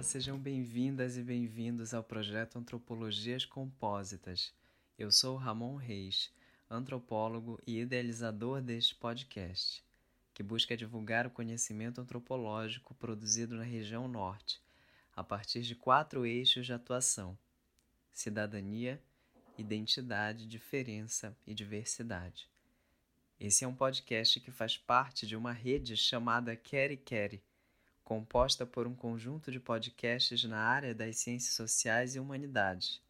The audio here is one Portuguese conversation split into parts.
Olá, sejam bem-vindas e bem-vindos ao projeto Antropologias Compósitas. Eu sou Ramon Reis, antropólogo e idealizador deste podcast, que busca divulgar o conhecimento antropológico produzido na região norte, a partir de quatro eixos de atuação: cidadania, identidade, diferença e diversidade. Esse é um podcast que faz parte de uma rede chamada Quere Quere composta por um conjunto de podcasts na área das ciências sociais e humanidades,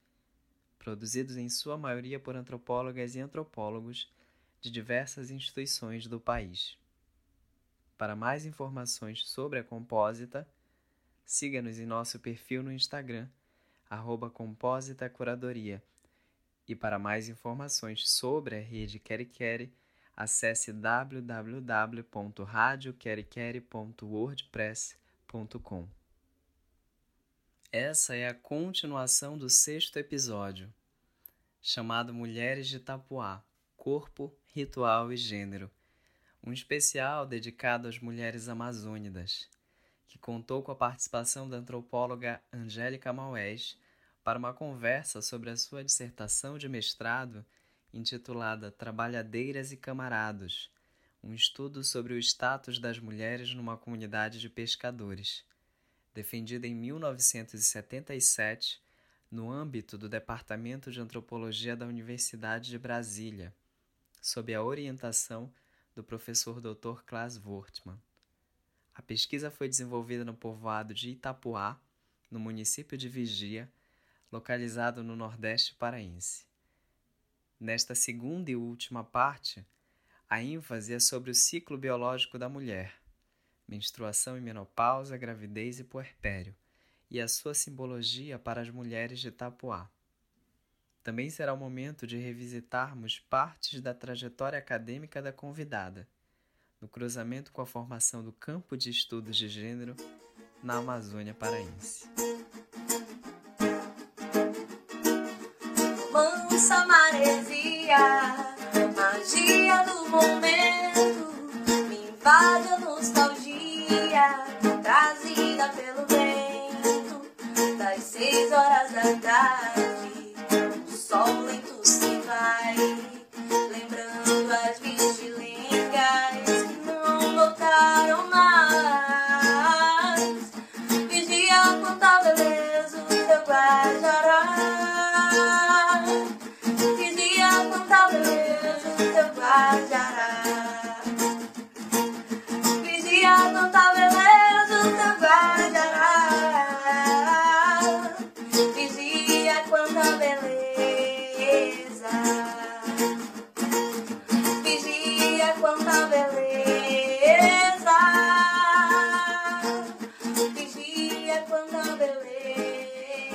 produzidos em sua maioria por antropólogas e antropólogos de diversas instituições do país. Para mais informações sobre a Compósita, siga-nos em nosso perfil no Instagram, arroba Compósita Curadoria. E para mais informações sobre a rede Quere Quere, acesse www.radioquerequere.wordpress.com. Essa é a continuação do sexto episódio, chamado Mulheres de Tapuá, Corpo, Ritual e Gênero, um especial dedicado às mulheres amazônidas, que contou com a participação da antropóloga Angélica Maués para uma conversa sobre a sua dissertação de mestrado intitulada Trabalhadeiras e Camarados um estudo sobre o status das mulheres numa comunidade de pescadores, defendida em 1977 no âmbito do Departamento de Antropologia da Universidade de Brasília, sob a orientação do professor Dr. Klaas Wortmann. A pesquisa foi desenvolvida no povoado de Itapuá, no município de Vigia, localizado no Nordeste paraense. Nesta segunda e última parte, a ênfase é sobre o ciclo biológico da mulher, menstruação e menopausa, gravidez e puerpério, e a sua simbologia para as mulheres de Itapuá. Também será o momento de revisitarmos partes da trajetória acadêmica da convidada, no cruzamento com a formação do campo de estudos de gênero na Amazônia paraense. Mansa magia do momento, me invade a nostalgia, trazida pelo vento, das seis horas da tarde,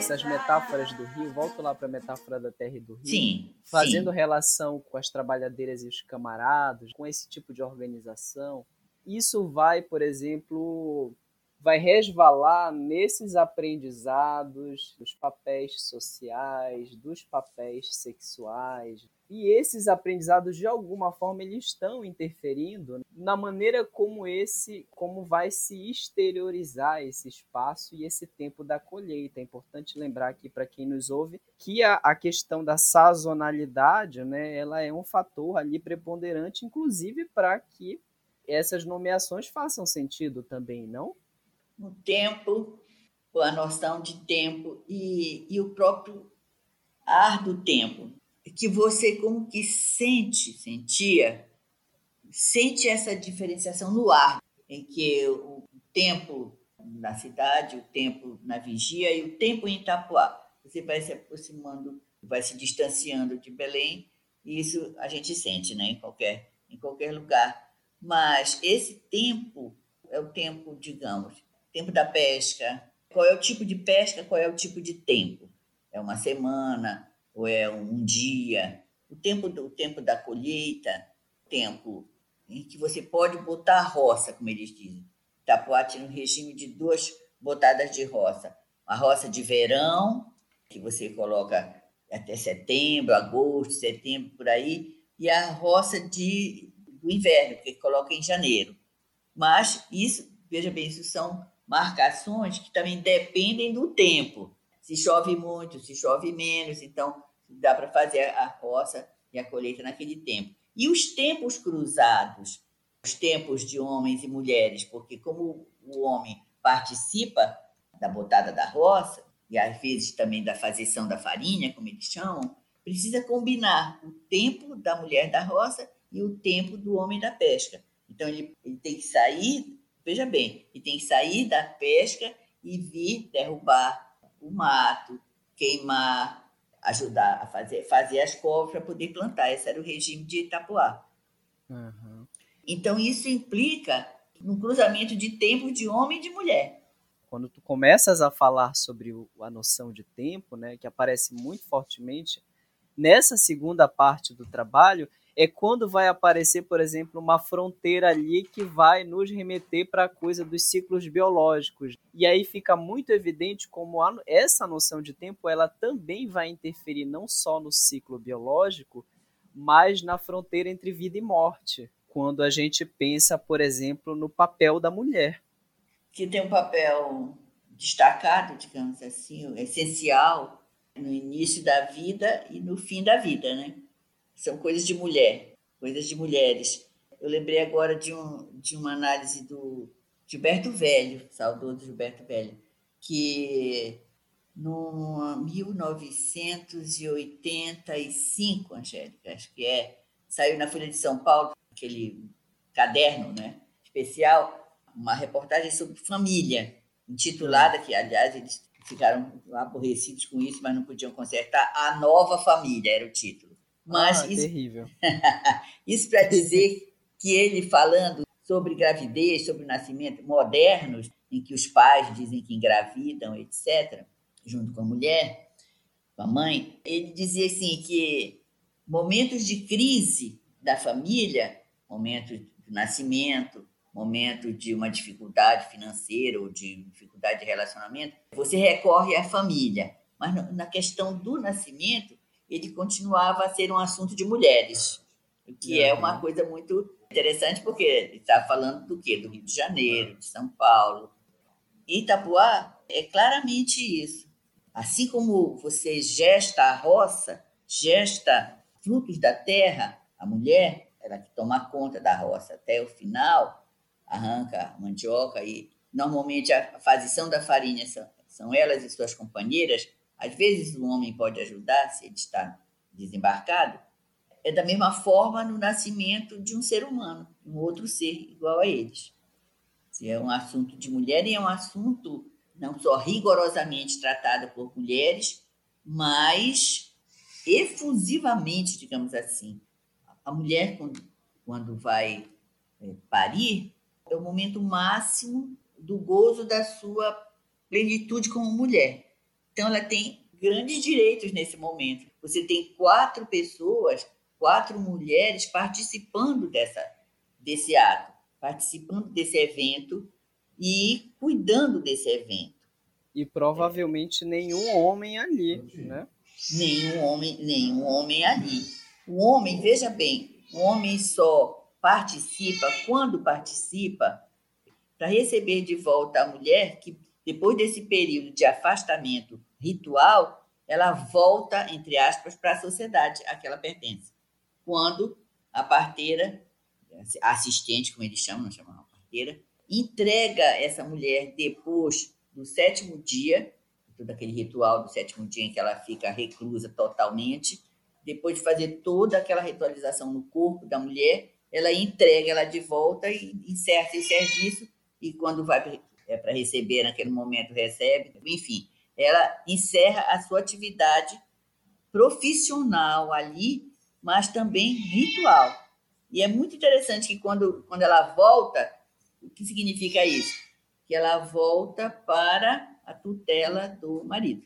Essas metáforas do rio, volto lá para a metáfora da terra e do rio. Sim. fazendo sim. relação com as trabalhadeiras e os camaradas, com esse tipo de organização, isso vai, por exemplo, vai resvalar nesses aprendizados dos papéis sociais, dos papéis sexuais. E esses aprendizados, de alguma forma, eles estão interferindo na maneira como esse, como vai se exteriorizar esse espaço e esse tempo da colheita. É importante lembrar aqui para quem nos ouve que a, a questão da sazonalidade, né, ela é um fator ali preponderante, inclusive para que essas nomeações façam sentido também, não? O tempo, a noção de tempo e, e o próprio ar do tempo, que você como que sente, sentia, sente essa diferenciação no ar, em que o tempo na cidade, o tempo na vigia e o tempo em Itapuá. Você vai se aproximando, vai se distanciando de Belém, e isso a gente sente, né, em qualquer, em qualquer lugar. Mas esse tempo é o tempo, digamos, tempo da pesca. Qual é o tipo de pesca? Qual é o tipo de tempo? É uma semana ou é um dia? O tempo do o tempo da colheita, tempo em que você pode botar a roça, como eles dizem. Itapuá tinha um regime de duas botadas de roça. A roça de verão, que você coloca até setembro, agosto, setembro, por aí, e a roça de, do inverno, que coloca em janeiro. Mas isso, veja bem, isso são marcações que também dependem do tempo. Se chove muito, se chove menos, então dá para fazer a roça e a colheita naquele tempo. E os tempos cruzados, os tempos de homens e mulheres, porque como o homem participa da botada da roça, e às vezes também da fazição da farinha, como eles chamam, precisa combinar o tempo da mulher da roça e o tempo do homem da pesca. Então ele, ele tem que sair, veja bem, ele tem que sair da pesca e vir derrubar o mato, queimar, ajudar a fazer, fazer as covas para poder plantar. Esse era o regime de Itapuá. Uhum. Então isso implica um cruzamento de tempos de homem e de mulher quando tu começas a falar sobre o, a noção de tempo, né, que aparece muito fortemente nessa segunda parte do trabalho, é quando vai aparecer, por exemplo, uma fronteira ali que vai nos remeter para a coisa dos ciclos biológicos. E aí fica muito evidente como a, essa noção de tempo ela também vai interferir não só no ciclo biológico, mas na fronteira entre vida e morte. Quando a gente pensa, por exemplo, no papel da mulher que tem um papel destacado, digamos assim, essencial no início da vida e no fim da vida, né? São coisas de mulher, coisas de mulheres. Eu lembrei agora de, um, de uma análise do Gilberto Velho, saudoso Gilberto Velho, que no 1985, Angélica, acho que é, saiu na Folha de São Paulo, aquele caderno né, especial, uma reportagem sobre família, intitulada, que aliás eles ficaram aborrecidos com isso, mas não podiam consertar, A Nova Família era o título. Mas ah, isso, terrível. isso para dizer que ele falando sobre gravidez, sobre nascimento modernos, em que os pais dizem que engravidam, etc., junto com a mulher, com a mãe, ele dizia assim que momentos de crise da família, momentos do nascimento, momento de uma dificuldade financeira ou de dificuldade de relacionamento, você recorre à família. Mas na questão do nascimento, ele continuava a ser um assunto de mulheres, o que é uma coisa muito interessante, porque ele está falando do quê? Do Rio de Janeiro, de São Paulo. Itapuá é claramente isso. Assim como você gesta a roça, gesta frutos da terra, a mulher, ela que toma conta da roça até o final, arranca a mandioca e normalmente a fazição da farinha são, são elas e suas companheiras. Às vezes o homem pode ajudar se ele está desembarcado. É da mesma forma no nascimento de um ser humano, um outro ser igual a eles. Se é um assunto de mulher e é um assunto não só rigorosamente tratado por mulheres, mas efusivamente, digamos assim. A mulher, quando, quando vai é, parir, é o momento máximo do gozo da sua plenitude como mulher. Então, ela tem grandes direitos nesse momento. Você tem quatro pessoas, quatro mulheres participando dessa, desse ato, participando desse evento e cuidando desse evento. E provavelmente é. nenhum homem ali, né? Nenhum homem, nenhum homem ali. O homem, veja bem, o homem só participa, quando participa, para receber de volta a mulher que, depois desse período de afastamento ritual, ela volta, entre aspas, para a sociedade a que ela pertence. Quando a parteira, a assistente, como eles chamam, não chamam parteira, entrega essa mulher depois do sétimo dia, todo aquele ritual do sétimo dia em que ela fica reclusa totalmente, depois de fazer toda aquela ritualização no corpo da mulher, ela entrega ela de volta e encerra esse serviço e quando vai é, para receber naquele momento recebe, enfim, ela encerra a sua atividade profissional ali, mas também ritual. E é muito interessante que quando, quando ela volta, o que significa isso? Que ela volta para a tutela do marido.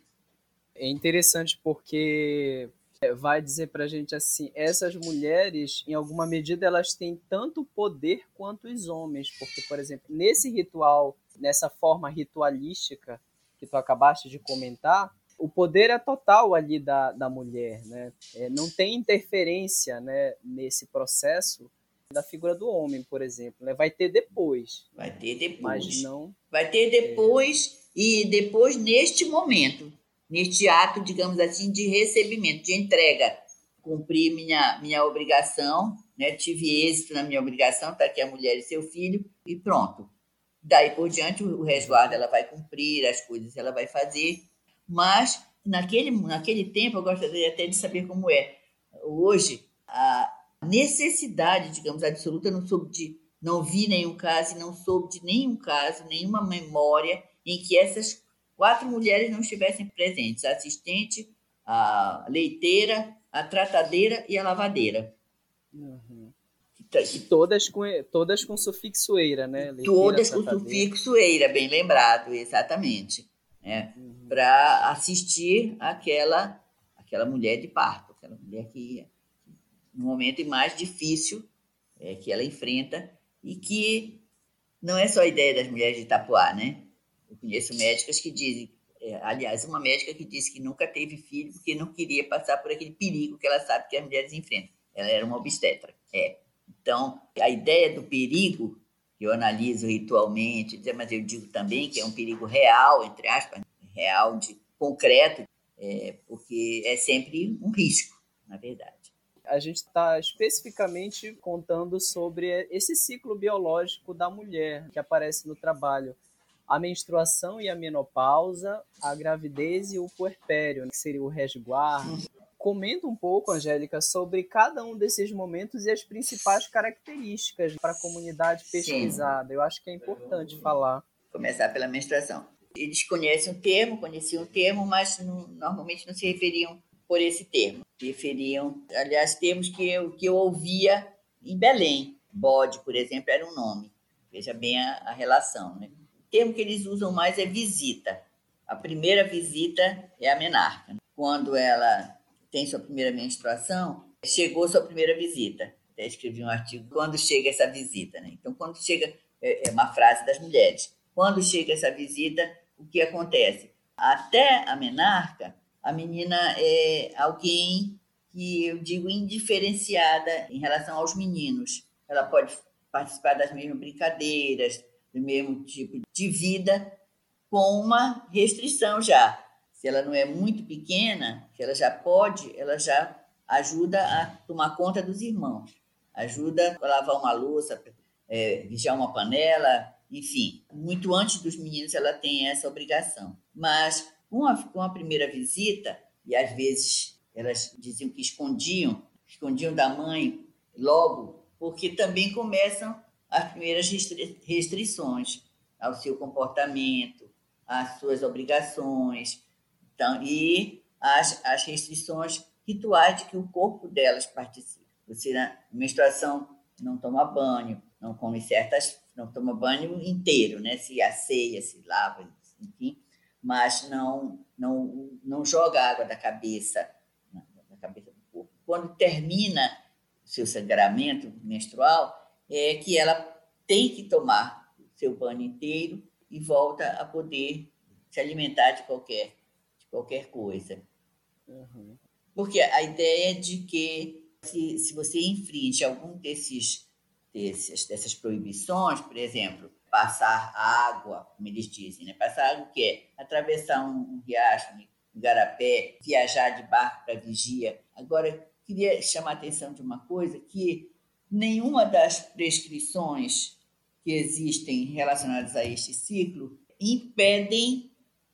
É interessante porque é, vai dizer para a gente assim: essas mulheres, em alguma medida, elas têm tanto poder quanto os homens, porque, por exemplo, nesse ritual, nessa forma ritualística que tu acabaste de comentar, o poder é total ali da, da mulher, né? É, não tem interferência né, nesse processo da figura do homem, por exemplo. Né? Vai ter depois. Vai ter depois. Mas não. Vai ter depois é. e depois neste momento, neste ato, digamos assim, de recebimento, de entrega. Cumpri minha, minha obrigação, né? tive êxito na minha obrigação, está aqui a mulher e seu filho, e pronto. Daí por diante, o resguardo ela vai cumprir, as coisas ela vai fazer, mas naquele, naquele tempo, eu gostaria até de saber como é. Hoje, a necessidade, digamos, absoluta, não soube de, não vi nenhum caso não soube de nenhum caso, nenhuma memória em que essas quatro mulheres não estivessem presentes: a assistente, a leiteira, a tratadeira e a lavadeira. Uhum. E todas com, todas com sufixo eira, né? Leiteira, todas com sufixo eira, bem lembrado, exatamente. Né? Uhum. Para assistir aquela, aquela mulher de parto, aquela mulher que no momento mais difícil é, que ela enfrenta e que não é só a ideia das mulheres de Itapuá, né? Eu conheço médicas que dizem, é, aliás, uma médica que disse que nunca teve filho porque não queria passar por aquele perigo que ela sabe que as mulheres enfrentam. Ela era uma obstetra. É. Então, a ideia do perigo, eu analiso ritualmente, mas eu digo também que é um perigo real, entre aspas, real, de concreto, é, porque é sempre um risco, na verdade a gente está especificamente contando sobre esse ciclo biológico da mulher que aparece no trabalho. A menstruação e a menopausa, a gravidez e o puerpério, que seria o resguardo. Comenta um pouco, Angélica, sobre cada um desses momentos e as principais características para a comunidade pesquisada. Sim. Eu acho que é importante falar. Começar pela menstruação. Eles conhecem o termo, conheciam o termo, mas não, normalmente não se referiam por esse termo. Referiam, aliás, termos que eu, que eu ouvia em Belém. Bode, por exemplo, era um nome. Veja bem a, a relação. Né? O termo que eles usam mais é visita. A primeira visita é a menarca. Quando ela tem sua primeira menstruação, chegou sua primeira visita. Até escrevi um artigo, quando chega essa visita. Né? Então, quando chega, é, é uma frase das mulheres. Quando chega essa visita, o que acontece? Até a menarca, a menina é alguém que eu digo indiferenciada em relação aos meninos. Ela pode participar das mesmas brincadeiras, do mesmo tipo de vida, com uma restrição já. Se ela não é muito pequena, que ela já pode, ela já ajuda a tomar conta dos irmãos, ajuda a lavar uma louça, é, vigiar uma panela, enfim. Muito antes dos meninos ela tem essa obrigação. Mas com a, com a primeira visita, e às vezes elas diziam que escondiam, escondiam da mãe logo, porque também começam as primeiras restri restrições ao seu comportamento, às suas obrigações, então, e as, as restrições rituais de que o corpo delas participa. Você, na menstruação, não toma banho, não come certas, não toma banho inteiro, né? Se asseia, se lava, enfim mas não, não, não joga água da cabeça, da cabeça do corpo. Quando termina o seu sangramento menstrual, é que ela tem que tomar seu banho inteiro e volta a poder se alimentar de qualquer, qualquer coisa. Uhum. Porque a ideia é de que se, se você infringe algum desses, desses, dessas proibições, por exemplo, passar água, como eles dizem, né? Passar água o quê? Atravessar um, um riacho, um garapé, viajar de barco para vigia. Agora, queria chamar a atenção de uma coisa que nenhuma das prescrições que existem relacionadas a este ciclo impedem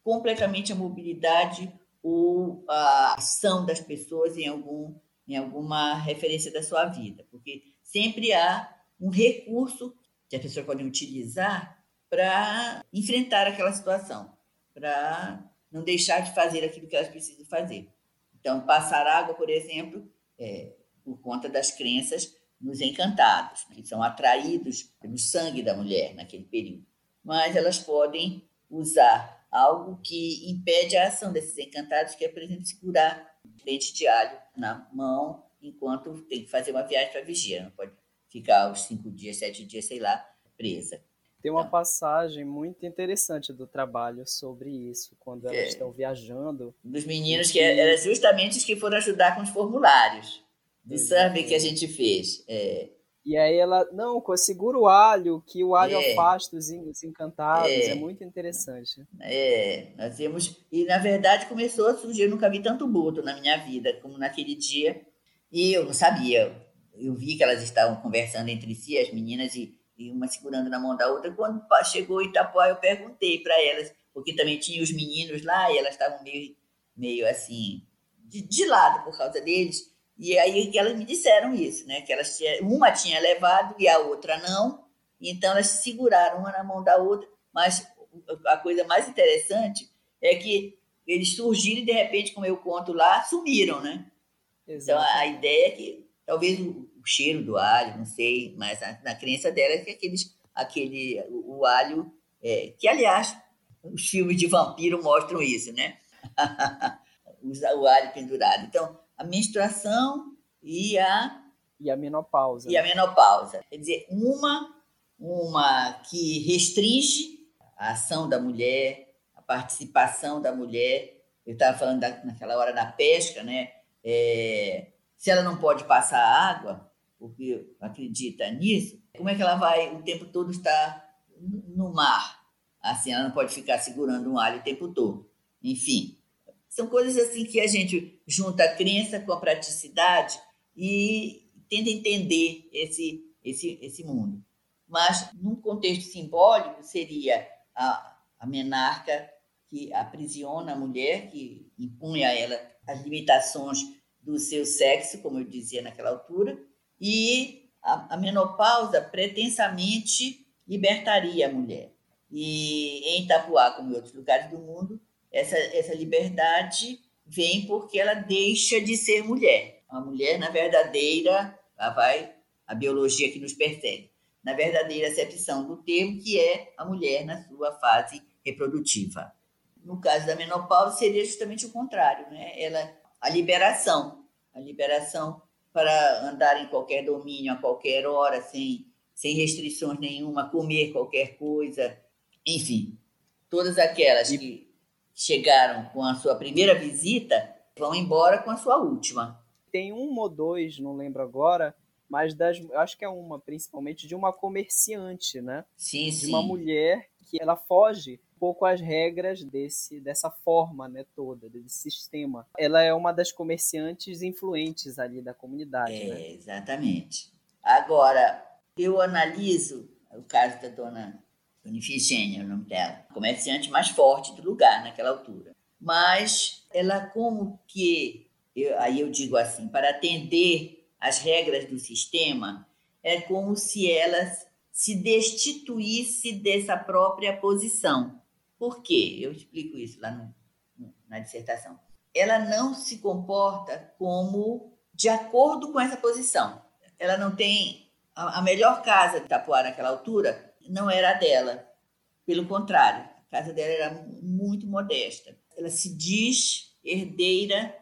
completamente a mobilidade ou a ação das pessoas em algum em alguma referência da sua vida, porque sempre há um recurso que as pessoas podem utilizar para enfrentar aquela situação, para não deixar de fazer aquilo que elas precisam fazer. Então, passar água, por exemplo, é, por conta das crenças nos encantados, né, que são atraídos pelo sangue da mulher naquele período. Mas elas podem usar algo que impede a ação desses encantados, que é, por exemplo, segurar dente de alho na mão enquanto tem que fazer uma viagem para vigia. Não pode ficar os cinco dias, sete dias, sei lá, presa. Tem uma então, passagem muito interessante do trabalho sobre isso, quando elas é, estão viajando. Dos meninos que eram justamente os que foram ajudar com os formulários do survey que a gente fez. É, E aí ela, não, segura o alho, que o alho é. afasta os, os encantados. É. é. muito interessante. É, nós temos. E na verdade começou a surgir, eu nunca vi tanto boto na minha vida como naquele dia. E eu não sabia. Eu vi que elas estavam conversando entre si, as meninas, e, e uma segurando na mão da outra. Quando chegou Itapuá, eu perguntei para elas, porque também tinha os meninos lá e elas estavam meio, meio assim, de, de lado por causa deles. E aí elas me disseram isso, né? Que elas tinha, uma tinha levado e a outra não. Então elas se seguraram uma na mão da outra. Mas a coisa mais interessante é que eles surgiram e de repente, como eu conto lá, sumiram, né? Exato. Então a ideia é que talvez o, o cheiro do alho, não sei, mas na, na crença dela é que aqueles, aquele o, o alho, é, que aliás os filmes de vampiro mostram isso, né? o alho pendurado. Então a menstruação e a e a menopausa. E a menopausa. Quer dizer, uma uma que restringe a ação da mulher, a participação da mulher. Eu estava falando da, naquela hora da pesca, né? É, se ela não pode passar água, porque acredita nisso, como é que ela vai o tempo todo estar no mar? Assim, ela não pode ficar segurando um alho o tempo todo. Enfim, são coisas assim que a gente junta a crença com a praticidade e tenta entender esse, esse, esse mundo. Mas, num contexto simbólico, seria a, a menarca que aprisiona a mulher, que impunha a ela as limitações do seu sexo, como eu dizia naquela altura, e a, a menopausa pretensamente libertaria a mulher. E em Itapuá, como em outros lugares do mundo, essa, essa liberdade vem porque ela deixa de ser mulher. A mulher, na verdadeira, lá vai a biologia que nos persegue, na verdadeira acepção do termo, que é a mulher na sua fase reprodutiva. No caso da menopausa, seria justamente o contrário, né? Ela, a liberação, a liberação para andar em qualquer domínio, a qualquer hora, sem, sem restrições nenhuma, comer qualquer coisa, enfim, todas aquelas que chegaram com a sua primeira visita vão embora com a sua última. Tem uma ou dois, não lembro agora, mas das, acho que é uma, principalmente de uma comerciante, né? Sim, de sim. De uma mulher que ela foge um pouco às regras desse, dessa forma, né, toda, desse sistema. Ela é uma das comerciantes influentes ali da comunidade, é, né? Exatamente. Agora, eu analiso o caso da dona Dona Ifigênia é o nome dela, comerciante mais forte do lugar naquela altura. Mas ela como que, eu, aí eu digo assim, para atender às regras do sistema, é como se ela se destituísse dessa própria posição. Por quê? Eu explico isso lá no, na dissertação. Ela não se comporta como de acordo com essa posição. Ela não tem a, a melhor casa de Itapuá naquela altura não era a dela. Pelo contrário, a casa dela era muito modesta. Ela se diz herdeira,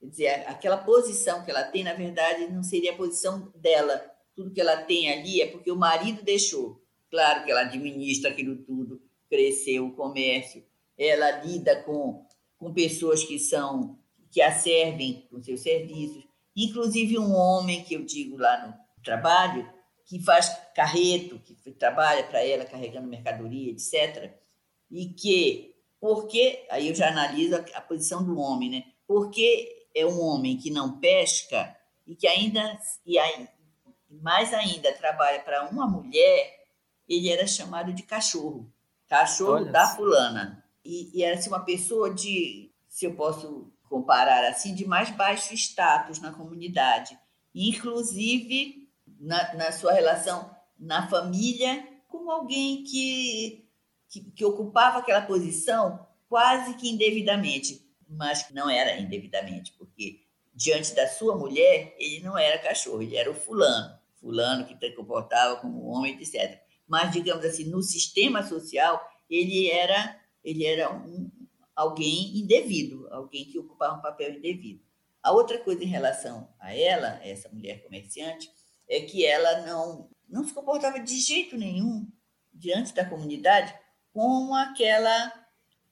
quer dizer, aquela posição que ela tem, na verdade, não seria a posição dela. Tudo que ela tem ali é porque o marido deixou. Claro que ela administra aquilo tudo, cresceu o comércio, ela lida com, com pessoas que são que a servem com seus serviços, inclusive um homem que eu digo lá no trabalho, que faz carreto, que trabalha para ela carregando mercadoria, etc. E que, porque, aí eu já analiso a, a posição do homem, né? Porque é um homem que não pesca e que ainda, e aí, mais ainda, trabalha para uma mulher, ele era chamado de cachorro. Cachorro Olha da fulana. E, e era assim, uma pessoa de, se eu posso comparar assim, de mais baixo status na comunidade. Inclusive, na, na sua relação na família com alguém que, que, que ocupava aquela posição quase que indevidamente, mas não era indevidamente, porque diante da sua mulher, ele não era cachorro, ele era o fulano, fulano que se comportava como homem, etc. Mas, digamos assim, no sistema social, ele era, ele era um, alguém indevido, alguém que ocupava um papel indevido. A outra coisa em relação a ela, essa mulher comerciante, é que ela não, não se comportava de jeito nenhum diante da comunidade com aquela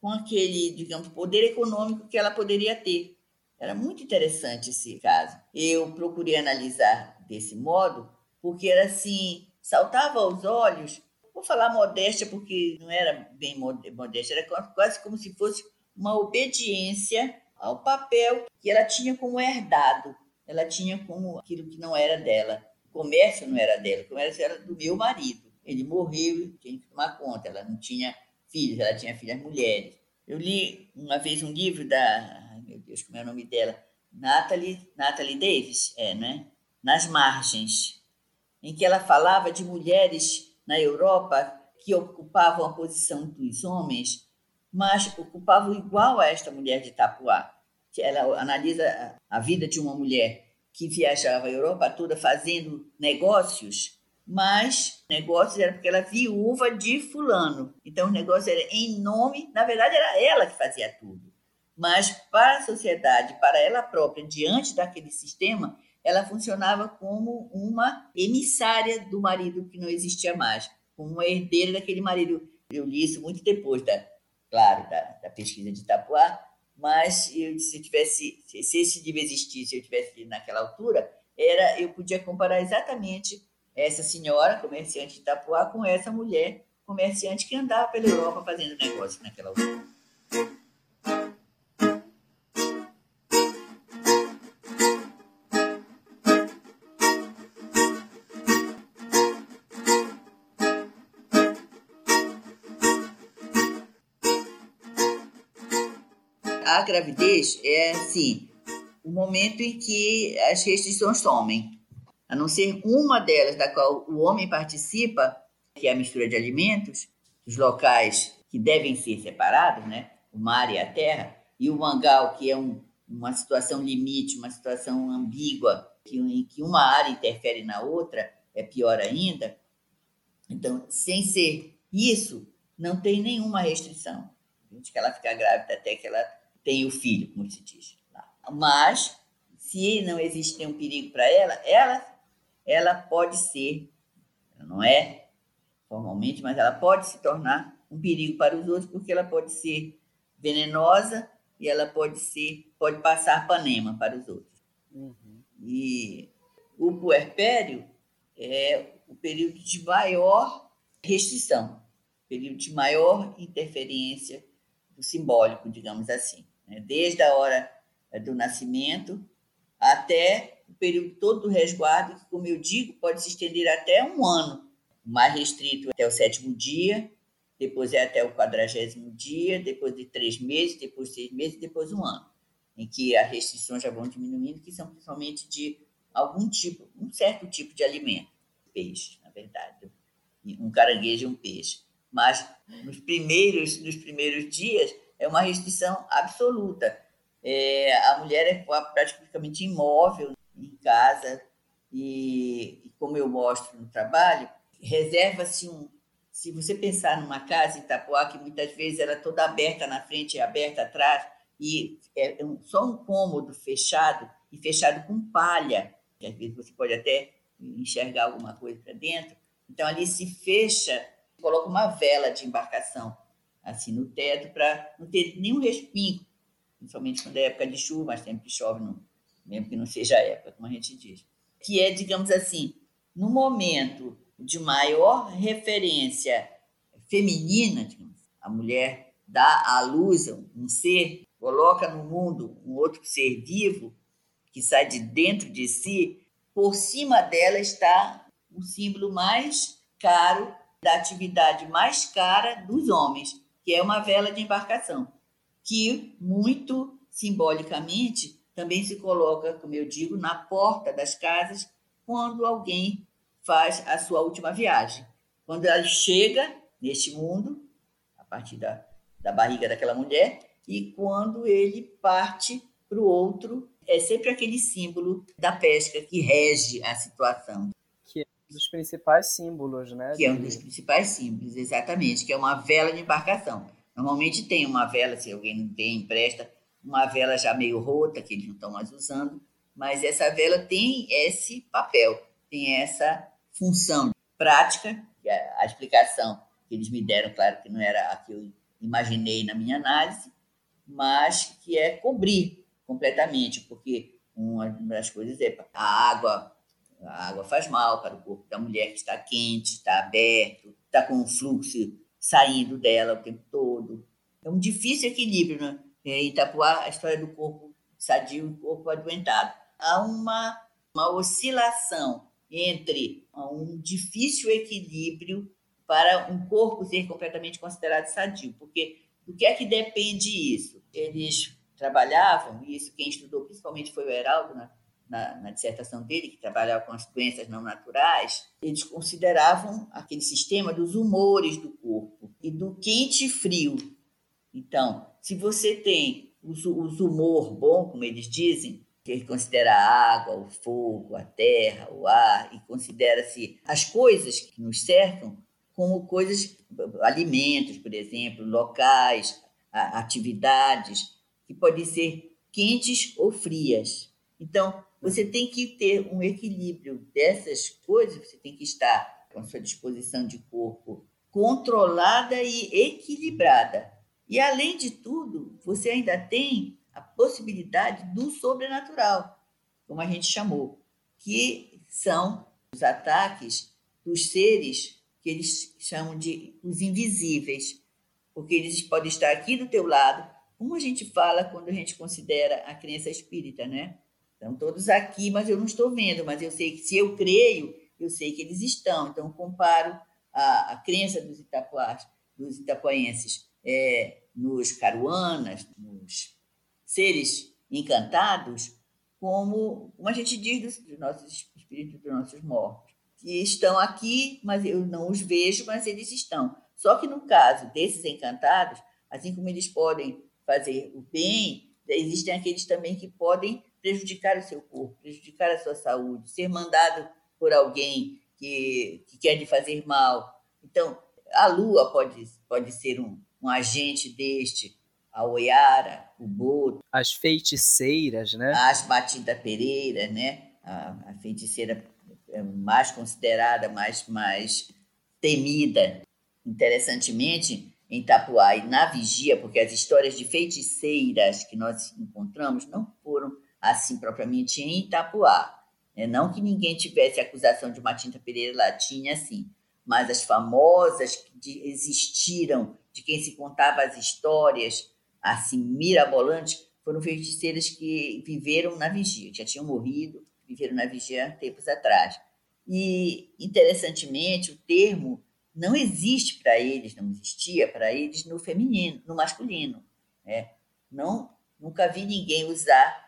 com aquele, digamos, poder econômico que ela poderia ter. Era muito interessante esse caso. Eu procurei analisar desse modo porque era assim, saltava aos olhos, vou falar modéstia porque não era bem modéstia, era quase como se fosse uma obediência ao papel que ela tinha como herdado, ela tinha como aquilo que não era dela. Comércio não era dela, o comércio era do meu marido. Ele morreu e tinha que tomar conta, ela não tinha filhos, ela tinha filhas mulheres. Eu li uma vez um livro da, meu Deus, como é o nome dela? Natalie, Natalie Davis, é, né? Nas Margens, em que ela falava de mulheres na Europa que ocupavam a posição dos homens, mas ocupavam igual a esta mulher de Itapuá. Ela analisa a vida de uma mulher que viajava a Europa toda fazendo negócios, mas negócios era porque ela viúva de fulano. Então o negócio era em nome, na verdade era ela que fazia tudo. Mas para a sociedade, para ela própria, diante daquele sistema, ela funcionava como uma emissária do marido que não existia mais, como uma herdeira daquele marido. Eu li isso muito depois, da, claro, da, da pesquisa de Itapuá, mas eu, se tivesse, se esse livro existisse, se eu tivesse lido naquela altura, era, eu podia comparar exatamente essa senhora comerciante de Itapuá com essa mulher comerciante que andava pela Europa fazendo negócio naquela altura. A gravidez é, assim, o momento em que as restrições somem. A não ser uma delas, da qual o homem participa, que é a mistura de alimentos, os locais que devem ser separados, né? o mar e a terra, e o mangal, que é um, uma situação limite, uma situação ambígua, que, em que uma área interfere na outra, é pior ainda. Então, sem ser isso, não tem nenhuma restrição. De que ela fica grávida até que ela tem o filho, como se diz. Mas, se não existe nenhum perigo para ela, ela, ela pode ser, não é formalmente, mas ela pode se tornar um perigo para os outros, porque ela pode ser venenosa e ela pode ser, pode passar panema para os outros. Uhum. E o puerpério é o período de maior restrição, período de maior interferência do simbólico, digamos assim né? desde a hora eh, do nascimento até o período todo do resguardo, que, como eu digo, pode se estender até um ano. O mais restrito até o sétimo dia, depois é até o quadragésimo dia, depois de três meses, depois de seis meses, depois um ano, em que as restrições já vão diminuindo, que são principalmente de algum tipo, um certo tipo de alimento, peixe, na verdade, um caranguejo e um peixe. Mas nos primeiros, nos primeiros dias é uma restrição absoluta. É, a mulher é praticamente imóvel em casa e, como eu mostro no trabalho, reserva-se um. Se você pensar numa casa em Itapuá, que muitas vezes era toda aberta na frente e aberta atrás, e é um, só um cômodo fechado, e fechado com palha, que às vezes você pode até enxergar alguma coisa para dentro. Então, ali se fecha, coloca uma vela de embarcação assim no teto para não ter nenhum respingo, principalmente quando é época de chuva, mas sempre chove, não, mesmo que não seja época, como a gente diz. Que é, digamos assim, no momento de maior referência feminina, a mulher dá à luz um ser, coloca no mundo um outro ser vivo que sai de dentro de si, por cima dela está o símbolo mais caro da atividade mais cara dos homens, que é uma vela de embarcação, que muito simbolicamente também se coloca, como eu digo, na porta das casas quando alguém faz a sua última viagem. Quando ela chega neste mundo, a partir da, da barriga daquela mulher, e quando ele parte para o outro, é sempre aquele símbolo da pesca que rege a situação dos principais símbolos, né? Que é um dos principais símbolos, exatamente, que é uma vela de embarcação. Normalmente tem uma vela, se alguém não tem, empresta, uma vela já meio rota, que eles não estão mais usando, mas essa vela tem esse papel, tem essa função prática, que é a explicação que eles me deram, claro que não era a que eu imaginei na minha análise, mas que é cobrir completamente, porque uma das coisas é a água A água faz mal para o corpo da mulher que está quente, está aberto, está com o fluxo saindo dela o tempo todo. É um difícil equilíbrio, né? Em Itapuá, a história do corpo sadio e o corpo adoentado. Há uma, uma oscilação entre um difícil equilíbrio para um corpo ser completamente considerado sadio, porque do que é que depende isso? Eles trabalhavam, e isso quem estudou principalmente foi o Heraldo, né? Na, na, dissertação dele, que trabalhava com as doenças não naturais, eles consideravam aquele sistema dos humores do corpo e do quente e frio. Então, se você tem os, os humor bom, como eles dizem, que considera a água, o fogo, a terra, o ar, e considera-se as coisas que nos cercam como coisas, alimentos, por exemplo, locais, atividades, que podem ser quentes ou frias. Então, você tem que ter um equilíbrio dessas coisas, você tem que estar com a sua disposição de corpo controlada e equilibrada. E, além de tudo, você ainda tem a possibilidade do sobrenatural, como a gente chamou, que são os ataques dos seres que eles chamam de os invisíveis, porque eles podem estar aqui do teu lado, como a gente fala quando a gente considera a crença espírita, né? Estão todos aqui, mas eu não estou vendo, mas eu sei que se eu creio, eu sei que eles estão. Então, comparo a, a crença dos itapuás, dos itapuaenses é, nos caruanas, nos seres encantados, como, como a gente diz dos, dos nossos espíritos, dos nossos mortos, que estão aqui, mas eu não os vejo, mas eles estão. Só que no caso desses encantados, assim como eles podem fazer o bem, existem aqueles também que podem prejudicar o seu corpo, prejudicar a sua saúde, ser mandado por alguém que, que quer lhe fazer mal. Então, a lua pode, pode ser um, um agente deste, a Oiara, o Boto. As feiticeiras, né? As Batida Pereira, né? A, a feiticeira é mais considerada, mais, mais temida. Interessantemente, em Itapuá e na Vigia, porque as histórias de feiticeiras que nós encontramos não foram assim propriamente em Itapuá. É, não que ninguém tivesse acusação de uma tinta Pereira lá, tinha assim, mas as famosas que existiram, de quem se contava as histórias, assim, mirabolantes, foram feiticeiras que viveram na vigia, já tinham morrido, viveram na vigia tempos atrás. E, interessantemente, o termo não existe para eles, não existia para eles no feminino, no masculino. Né? Não, nunca vi ninguém usar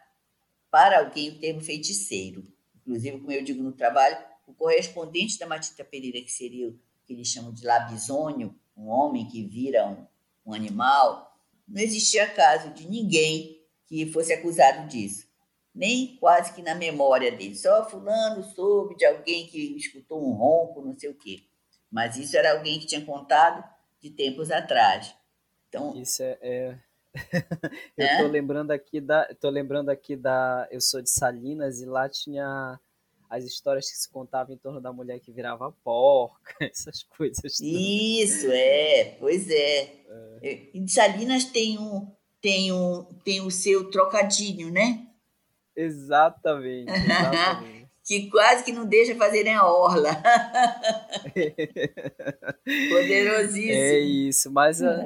para alguém o termo feiticeiro. Inclusive, como eu digo no trabalho, o correspondente da Matita Pereira, que seria o que eles chamam de labisônio, um homem que vira um, um animal, não existia caso de ninguém que fosse acusado disso. Nem quase que na memória dele. Só fulano soube de alguém que escutou um ronco, não sei o quê. Mas isso era alguém que tinha contado de tempos atrás. Então, isso é, é eu é? tô lembrando aqui da. Tô lembrando aqui da. Eu sou de Salinas e lá tinha as histórias que se contavam em torno da mulher que virava porca, essas coisas. Isso, é, pois é. é. Em Salinas tem um, tem um, tem o seu trocadilho, né? Exatamente, exatamente. que quase que não deixa fazerem a orla. Poderosíssimo. É isso, mas a,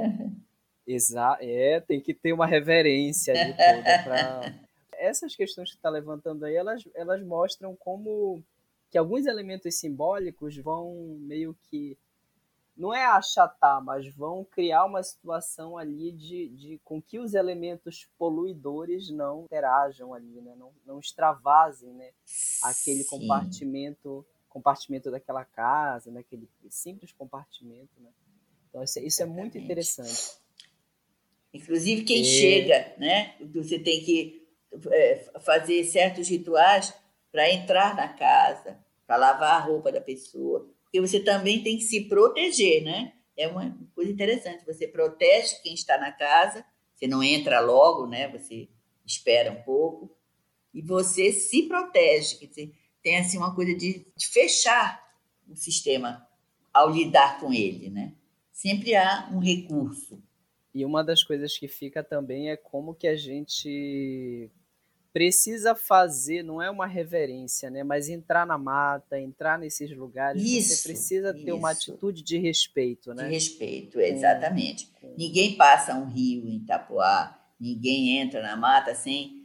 Exa é, tem que ter uma reverência ali toda para essas questões que está levantando aí, elas, elas mostram como que alguns elementos simbólicos vão meio que não é achatar, mas vão criar uma situação ali de, de com que os elementos poluidores não interajam ali, né? não, não extravasem né? aquele Sim. compartimento compartimento daquela casa, naquele né? simples compartimento. Né? Então, isso, isso é muito interessante. Inclusive, quem chega, né? Você tem que é, fazer certos rituais para entrar na casa, para lavar a roupa da pessoa, porque você também tem que se proteger, né? É uma coisa interessante. Você protege quem está na casa, você não entra logo, né? Você espera um pouco e você se protege. Quer dizer, tem assim uma coisa de, de fechar o sistema ao lidar com ele, né? Sempre há um recurso e uma das coisas que fica também é como que a gente precisa fazer, não é uma reverência, né? Mas entrar na mata, entrar nesses lugares, isso, você precisa ter uma atitude de respeito, né? De respeito, exatamente. Ninguém passa um rio em Itapuá, ninguém entra na mata sem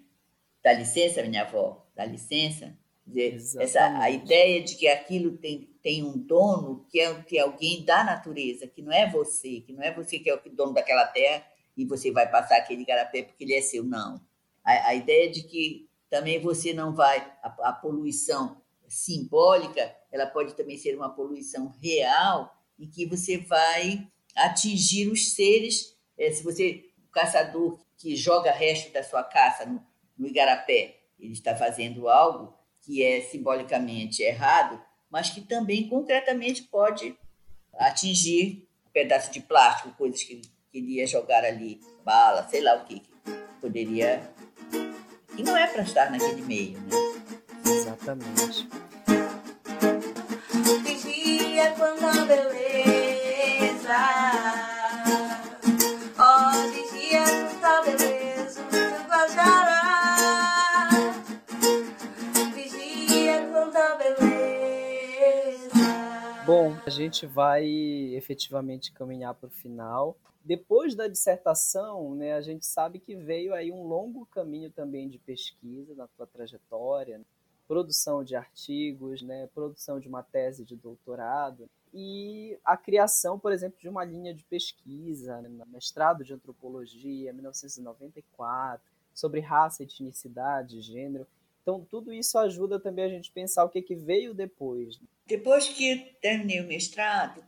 dá licença, minha avó, dá licença. Dizer, essa, a ideia de que aquilo tem, tem um dono, que é, que é alguém da natureza, que não é você, que não é você que é o dono daquela terra e você vai passar aquele garapé porque ele é seu, não. A, a ideia de que também você não vai, a, a poluição simbólica, ela pode também ser uma poluição real, e que você vai atingir os seres. É, se você, o caçador que joga resto da sua caça no, no igarapé, ele está fazendo algo que é simbolicamente errado, mas que também concretamente pode atingir um pedaço de plástico, coisas que, que ele ia jogar ali, bala, sei lá o que, que poderia e não é para estar naquele meio, né? Exatamente. Vigia quando a beleza. Gente vai efetivamente caminhar para o final. Depois da dissertação, né, a gente sabe que veio aí um longo caminho também de pesquisa na tua trajetória, produção de artigos, né, produção de uma tese de doutorado e a criação, por exemplo, de uma linha de pesquisa, né, mestrado de antropologia, 1994, sobre raça, etnicidade, gênero. Então, tudo isso ajuda também a gente pensar o que, que veio depois. Depois que terminei o mestrado,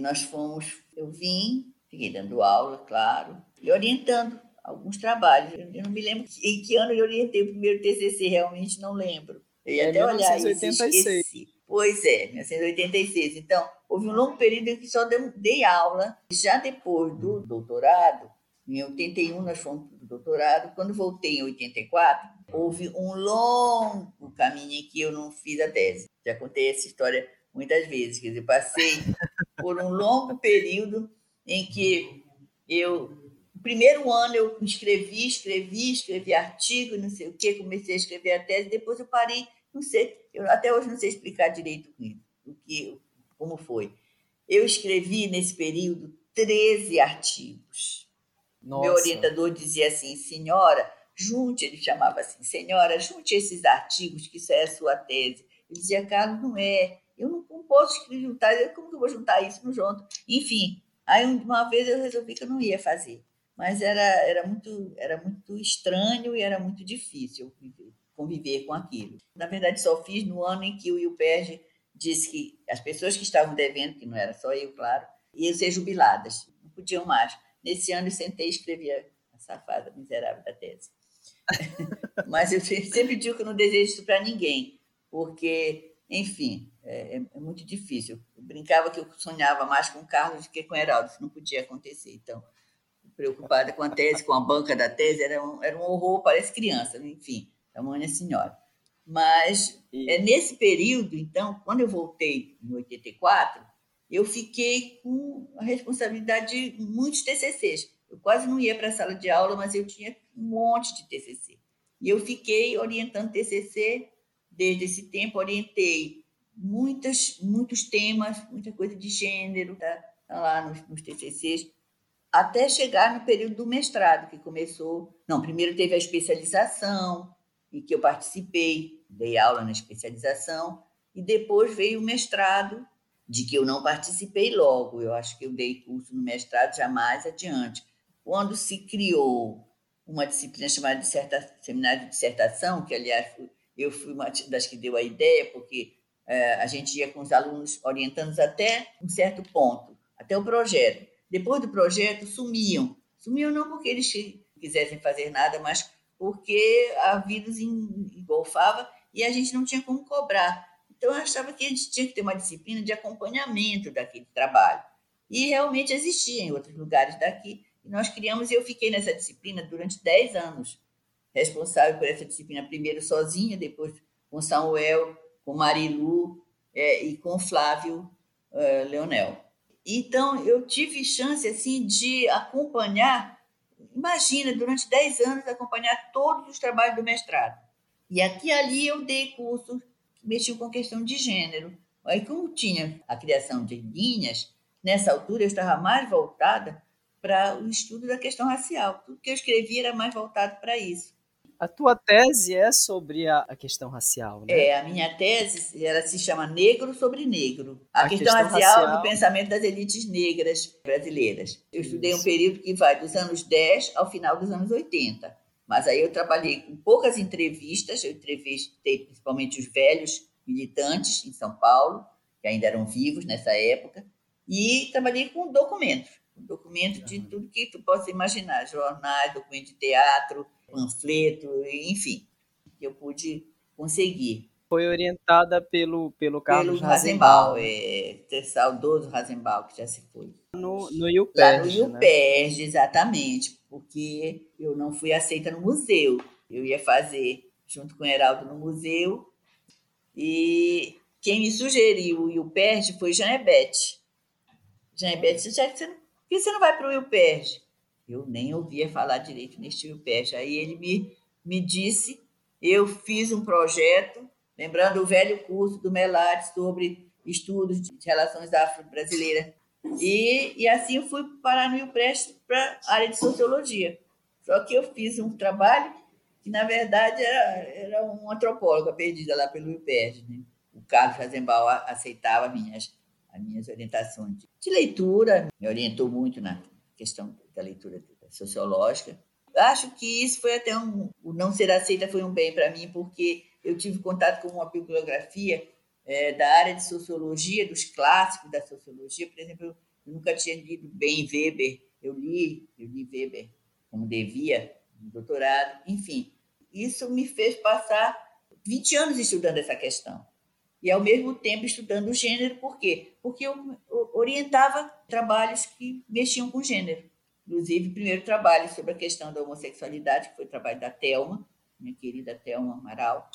nós fomos, eu vim Fiquei dando aula, claro, e orientando alguns trabalhos. Eu não me lembro em que ano eu orientei o primeiro TCC, realmente não lembro. Eu ia é até olhar isso esqueci. Pois é, 1986. Então, houve um longo período em que só dei aula. Já depois do doutorado, em 81 nós fomos para o doutorado. Quando voltei em 84, houve um longo caminho em que eu não fiz a tese. Já contei essa história muitas vezes. Quer dizer, passei por um longo período em que eu, no primeiro ano, eu escrevi, escrevi, escrevi artigo, não sei o quê, comecei a escrever a tese, depois eu parei, não sei, eu até hoje não sei explicar direito o que, como foi. Eu escrevi nesse período 13 artigos. Nossa. Meu orientador dizia assim, senhora, junte, ele chamava assim, senhora, junte esses artigos, que isso é a sua tese. Ele dizia, Carlos, não é, eu não, não posso juntar, como que eu vou juntar isso? no junto. Enfim, Aí uma vez eu resolvi que eu não ia fazer, mas era, era, muito, era muito estranho e era muito difícil conviver, conviver com aquilo. Na verdade, só fiz no ano em que o IUPERJ disse que as pessoas que estavam devendo, que não era só eu, claro, iam ser jubiladas, não podiam mais. Nesse ano eu sentei e escrevi a, safada miserável da tese. mas eu sempre digo que eu não desejo isso para ninguém, porque, enfim, é, é, é, muito difícil. Eu brincava que eu sonhava mais com o Carlos do que com o Heraldo, isso não podia acontecer. Então, preocupada com a tese, com a banca da tese, era um, era um horror, parece criança, enfim, tamanha senhora. Mas é nesse período, então, quando eu voltei em 84, eu fiquei com a responsabilidade de muitos TCCs. Eu quase não ia para a sala de aula, mas eu tinha um monte de TCC. E eu fiquei orientando TCC desde esse tempo, orientei muitas, muitos temas, muita coisa de gênero, tá, tá lá nos, nos TCCs, até chegar no período do mestrado, que começou. Não, primeiro teve a especialização, em que eu participei, dei aula na especialização, e depois veio o mestrado, de que eu não participei logo. Eu acho que eu dei curso no mestrado já mais adiante. Quando se criou uma disciplina chamada Seminário de Dissertação, que, aliás, eu fui uma das que deu a ideia, porque é, a gente ia com os alunos orientando até um certo ponto, até o projeto. Depois do projeto, sumiam. Sumiam não porque eles quisessem fazer nada, mas porque a vida os engolfava e a gente não tinha como cobrar. Então, eu achava que a gente tinha que ter uma disciplina de acompanhamento daquele trabalho. E realmente existia em outros lugares daqui. Nós criamos, e eu fiquei nessa disciplina durante 10 anos, responsável por essa disciplina, primeiro sozinha, depois com Samuel, com Marilu é, e com Flávio uh, Leonel. Então, eu tive chance assim de acompanhar imagina, durante 10 anos, acompanhar todos os trabalhos do mestrado. E aqui e ali eu dei cursos que mexiam com questão de gênero. Aí, como tinha a criação de linhas, nessa altura eu estava mais voltada para o estudo da questão racial. Tudo que eu escrevi era mais voltado para isso. A tua tese é sobre a, questão racial, né? É, a minha tese ela se chama Negro sobre Negro. A, a questão, questão racial, racial, do pensamento das elites negras brasileiras. Eu Isso. estudei um período que vai dos anos 10 ao final dos anos 80. Mas aí eu trabalhei com poucas entrevistas, eu entrevistei principalmente os velhos militantes em São Paulo, que ainda eram vivos nessa época, e trabalhei com documentos, documento de tudo que tu possa imaginar, jornais, documento de teatro, panfleto, enfim, que eu pude conseguir. Foi orientada pelo, pelo Carlos pelo Razenbal. é, saudoso Razenbal, que já se foi. No, no IUPERJ, Lá no IUPERJ, né? exatamente, porque eu não fui aceita no museu. Eu ia fazer junto com o Heraldo no museu, e quem me sugeriu o IUPERJ foi Janebete. Janebete, já que você, por que você não vai para o IUPERJ? Eu nem ouvia falar direito neste UPES. Aí ele me, me disse, eu fiz um projeto, lembrando o velho curso do Melades sobre estudos de relações afro-brasileiras. E, e assim eu fui parar no IUPRES para a área de sociologia. Só que eu fiz um trabalho que, na verdade, era, era uma antropóloga perdida lá pelo IUPERJ. Né? O Carlos Fazenbal aceitava minhas, as minhas orientações de leitura, me orientou muito na questão da leitura sociológica. Acho que isso foi até um. O não ser aceita foi um bem para mim, porque eu tive contato com uma bibliografia é, da área de sociologia, dos clássicos da sociologia. Por exemplo, eu nunca tinha lido bem Weber, eu li, eu li Weber como devia, no doutorado, enfim. Isso me fez passar 20 anos estudando essa questão. E, ao mesmo tempo, estudando o gênero, por quê? Porque eu orientava trabalhos que mexiam com gênero. Inclusive, o primeiro trabalho sobre a questão da homossexualidade, que foi o trabalho da Telma, minha querida Telma Amaral.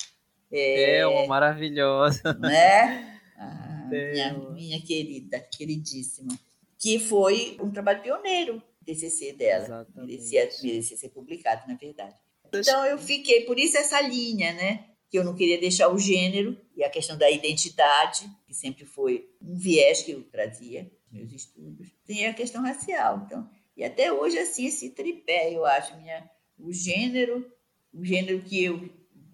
É, Telma, maravilhosa. Né? Ah, minha, minha querida, queridíssima. Que foi um trabalho pioneiro, TCC dela. Merecia, merecia ser publicado, na verdade. Então, eu fiquei, por isso essa linha, né? Que eu não queria deixar o gênero e a questão da identidade, que sempre foi um viés que eu trazia nos meus estudos, tem a questão racial. Então, e até hoje, assim, esse tripé, eu acho, minha, o gênero, o gênero que eu,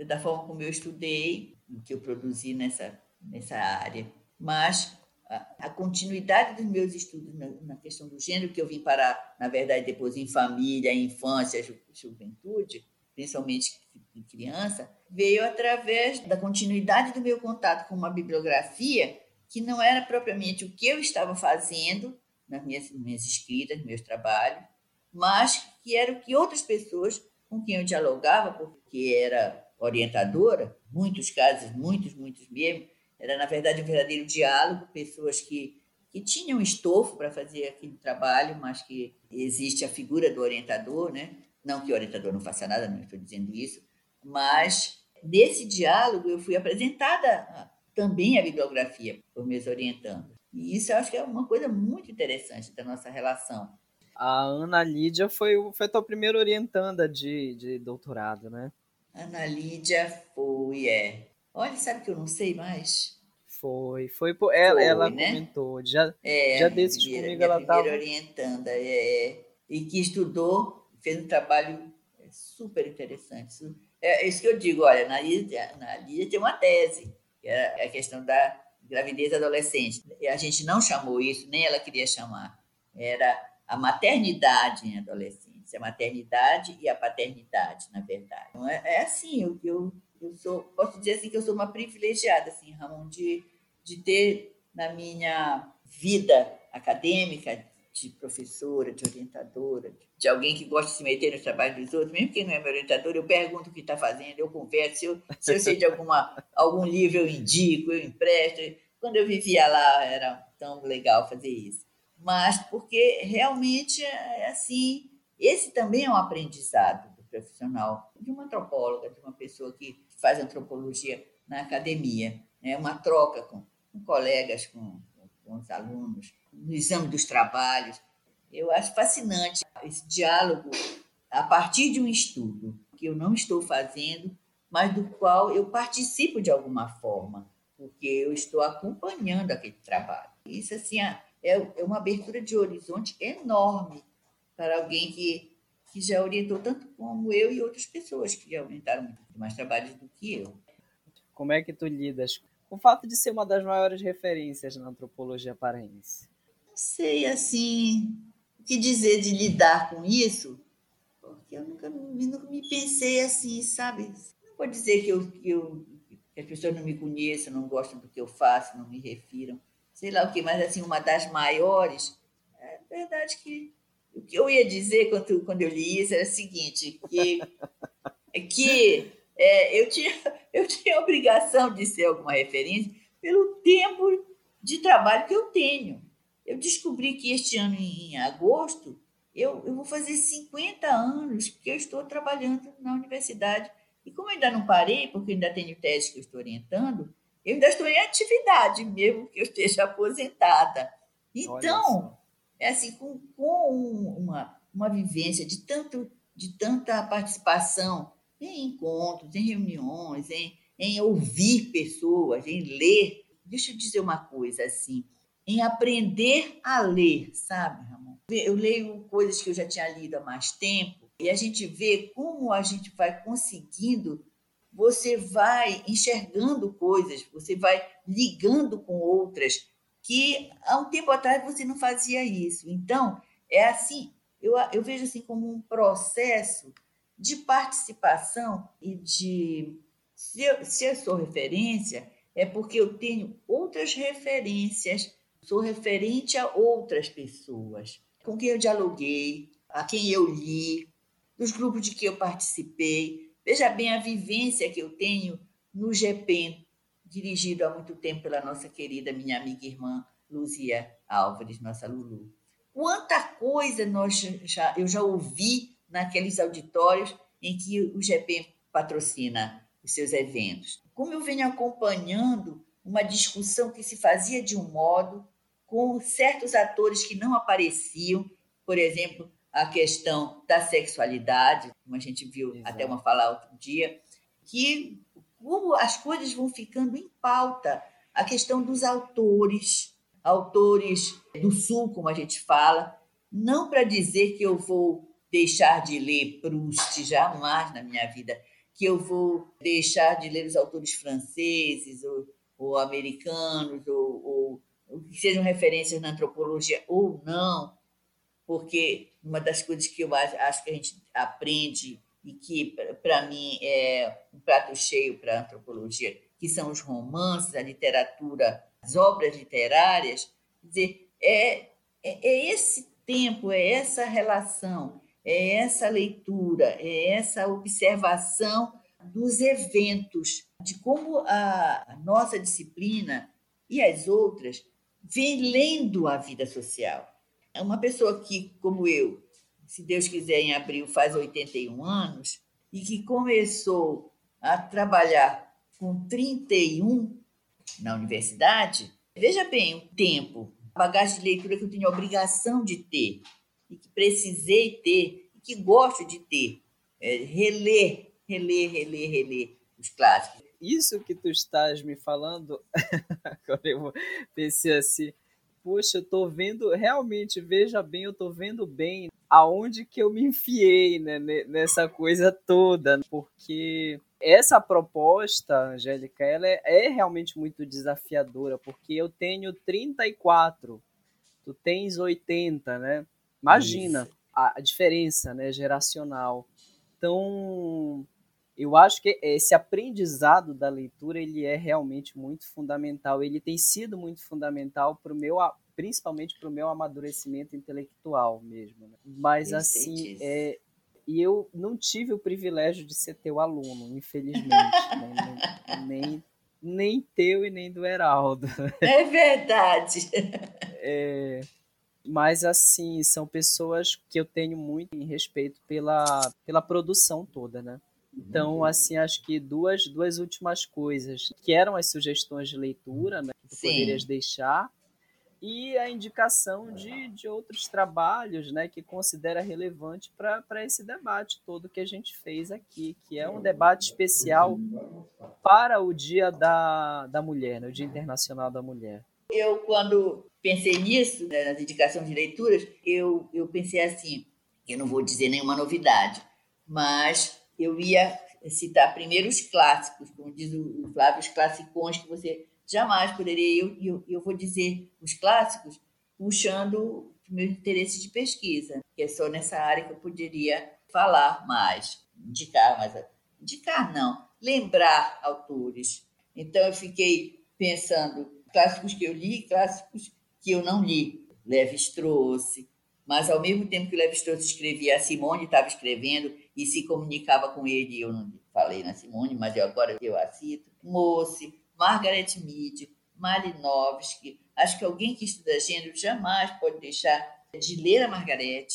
da forma como eu estudei, que eu produzi nessa, nessa área, mas a, a continuidade dos meus estudos na, na, questão do gênero, que eu vim parar, na verdade, depois em família, infância, ju, juventude, principalmente criança, veio através da continuidade do meu contato com uma bibliografia que não era propriamente o que eu estava fazendo nas minhas, minhas escritas, nos meus trabalhos, mas que era o que outras pessoas com quem eu dialogava, porque era orientadora, muitos casos, muitos, muitos mesmo, era na verdade um verdadeiro diálogo, pessoas que, que tinham estofo para fazer aquele trabalho, mas que existe a figura do orientador, né? Não que o orientador não faça nada, não estou dizendo isso, mas nesse diálogo eu fui apresentada também a bibliografia por meus orientandos. E isso eu acho que é uma coisa muito interessante da nossa relação. A Ana Lídia foi, foi a tua primeira orientanda de, de doutorado, né? Ana Lídia foi, é. Olha, sabe que eu não sei mais? Foi, foi, por, ela, foi, ela né? comentou. Já, é, já desses primeira, comigo ela estava. Tava... orientanda, é, e que estudou, fez um trabalho super interessante, é isso que eu digo, olha, na Lídia, na Lídia tem uma tese, que é a questão da gravidez adolescente. E a gente não chamou isso, nem ela queria chamar. Era a maternidade em adolescência, a maternidade e a paternidade, na verdade. Então, é, é assim, eu, eu sou, posso dizer assim que eu sou uma privilegiada, assim, Ramon, de, de ter na minha vida acadêmica de professora, de orientadora, de alguém que gosta de se meter no trabalho dos outros, mesmo que não é meu orientador, eu pergunto o que está fazendo, eu converso, se eu, se eu sei de alguma, algum livro eu indico, eu empresto. Quando eu vivia lá era tão legal fazer isso. Mas porque realmente é assim, esse também é um aprendizado do profissional, de uma antropóloga, de uma pessoa que faz antropologia na academia, é né? uma troca com, com colegas, com, com os alunos, no exame dos trabalhos. Eu acho fascinante esse diálogo a partir de um estudo que eu não estou fazendo, mas do qual eu participo de alguma forma, porque eu estou acompanhando aquele trabalho. Isso assim é, é uma abertura de horizonte enorme para alguém que, que já orientou tanto como eu e outras pessoas que já orientaram muito mais trabalhos do que eu. Como é que tu lidas com o fato de ser uma das maiores referências na antropologia paraense? Sei, assim, o que dizer de lidar com isso, porque eu nunca, nunca me pensei assim, sabe? Não vou dizer que, eu, que, eu, que as pessoas não me conheçam, não gostam do que eu faço, não me refiram, sei lá o que, mas assim, uma das maiores, é verdade que o que eu ia dizer quando, quando eu li isso era o seguinte, que, que é, eu, tinha, eu tinha obrigação de ser alguma referência pelo tempo de trabalho que eu tenho. Eu descobri que este ano, em agosto, eu, eu vou fazer 50 anos que eu estou trabalhando na universidade. E como ainda não parei, porque ainda tenho tese que eu estou orientando, eu ainda estou em atividade, mesmo que eu esteja aposentada. Então, é assim, com, com uma, uma vivência de, tanto, de tanta participação em encontros, em reuniões, em, em ouvir pessoas, em ler. Deixa eu dizer uma coisa assim, em aprender a ler, sabe, Ramon? Eu leio coisas que eu já tinha lido há mais tempo e a gente vê como a gente vai conseguindo, você vai enxergando coisas, você vai ligando com outras que há um tempo atrás você não fazia isso. Então, é assim, eu, eu vejo assim como um processo de participação e de. Se eu, se eu sou referência, é porque eu tenho outras referências, sou referente a outras pessoas com quem eu dialoguei, a quem eu li, dos grupos de que eu participei. Veja bem a vivência que eu tenho no GP, dirigido há muito tempo pela nossa querida, minha amiga e irmã Luzia Álvares, nossa Lulu. Quanta coisa nós já, eu já ouvi naqueles auditórios em que o GP patrocina os seus eventos. Como eu venho acompanhando uma discussão que se fazia de um modo, com certos atores que não apareciam, por exemplo, a questão da sexualidade, como a gente viu Exato. até uma falar outro dia, que como as coisas vão ficando em pauta, a questão dos autores, autores do Sul, como a gente fala, não para dizer que eu vou deixar de ler Proust jamais na minha vida, que eu vou deixar de ler os autores franceses ou, ou americanos, ou, ou, que sejam referências na antropologia ou não, porque uma das coisas que eu acho que a gente aprende e que, para mim, é um prato cheio para a antropologia, que são os romances, a literatura, as obras literárias, quer dizer, é, é, é esse tempo, é essa relação é essa leitura, é essa observação dos eventos, de como a nossa disciplina e as outras vêm lendo a vida social. É uma pessoa que, como eu, se Deus quiser, em abril faz 81 anos, e que começou a trabalhar com 31 na universidade, veja bem o tempo, a bagagem de leitura que eu tenho obrigação de ter e que precisei ter, e que gosto de ter. É, reler, reler, reler, reler os clássicos. Isso que tu estás me falando, agora eu pensei assim, poxa, eu tô vendo, realmente, veja bem, eu tô vendo bem aonde que eu me enfiei né, nessa coisa toda, porque essa proposta, Angélica, ela é, é, realmente muito desafiadora, porque eu tenho 34, tu tens 80, né? Imagina a, a, diferença né, geracional. Então, eu acho que esse aprendizado da leitura ele é realmente muito fundamental. Ele tem sido muito fundamental para o meu, principalmente para o meu amadurecimento intelectual mesmo. Né? Mas assim, é, e eu não tive o privilégio de ser teu aluno, infelizmente, né? nem, nem, nem teu e nem do Heraldo. É verdade. É, mas assim, são pessoas que eu tenho muito em respeito pela, pela produção toda, né? Então, uhum. assim, acho que duas, duas últimas coisas, que eram as sugestões de leitura, né, que tu Sim. poderias deixar, e a indicação de, de outros trabalhos né, que considera relevante para esse debate todo que a gente fez aqui, que é um debate especial para o Dia da, da Mulher, né, o Dia Internacional da Mulher. Eu, quando pensei nisso, né, nas indicações de leituras, eu, eu pensei assim, eu não vou dizer nenhuma novidade, mas eu ia citar primeiro os clássicos, como diz o Flávio, os classicões que você jamais poderia. Eu, eu, eu vou dizer os clássicos puxando meu interesse de pesquisa, que é só nessa área que eu poderia falar mais, indicar mais. Indicar não, lembrar autores. Então eu fiquei pensando clássicos que eu li, clássicos que eu não li. Levi-Strauss, mas ao mesmo tempo que o Levi-Strauss escrevia, a Simone estava escrevendo e se comunicava com ele. Eu não falei na Simone, mas eu, agora eu a cito. Moce, Margaret Mead, Malinowski. Acho que alguém que estuda gênero jamais pode deixar de ler a Margaret.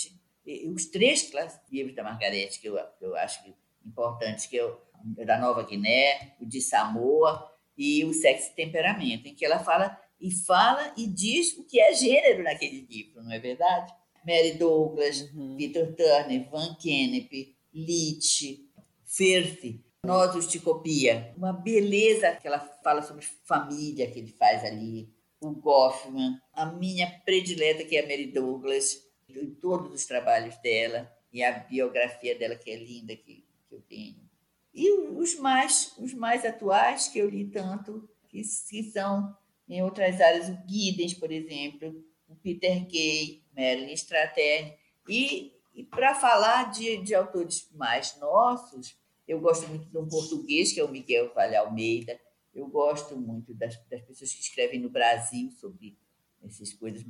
Os três livros da Margaret que eu, eu acho importantes, que é o da Nova Guiné, o de Samoa e o Sexo e Temperamento, em que ela fala e fala e diz o que é gênero naquele livro, não é verdade? Mary Douglas, uhum. Peter Turner, Van Kennep, Leach, Firth, Nosos de Copia. Uma beleza que ela fala sobre família que ele faz ali. O Goffman, a minha predileta, que é a Mary Douglas, em todos os trabalhos dela, e a biografia dela, que é linda, que, que eu tenho. E os mais, os mais atuais, que eu li tanto, que, que são em outras áreas, o Giddens, por exemplo, Peter Kay, Marilyn Straterne. E, e para falar de, de autores mais nossos, eu gosto muito de um português, que é o Miguel Vale Almeida. Eu gosto muito das, das pessoas que escrevem no Brasil sobre essas coisas,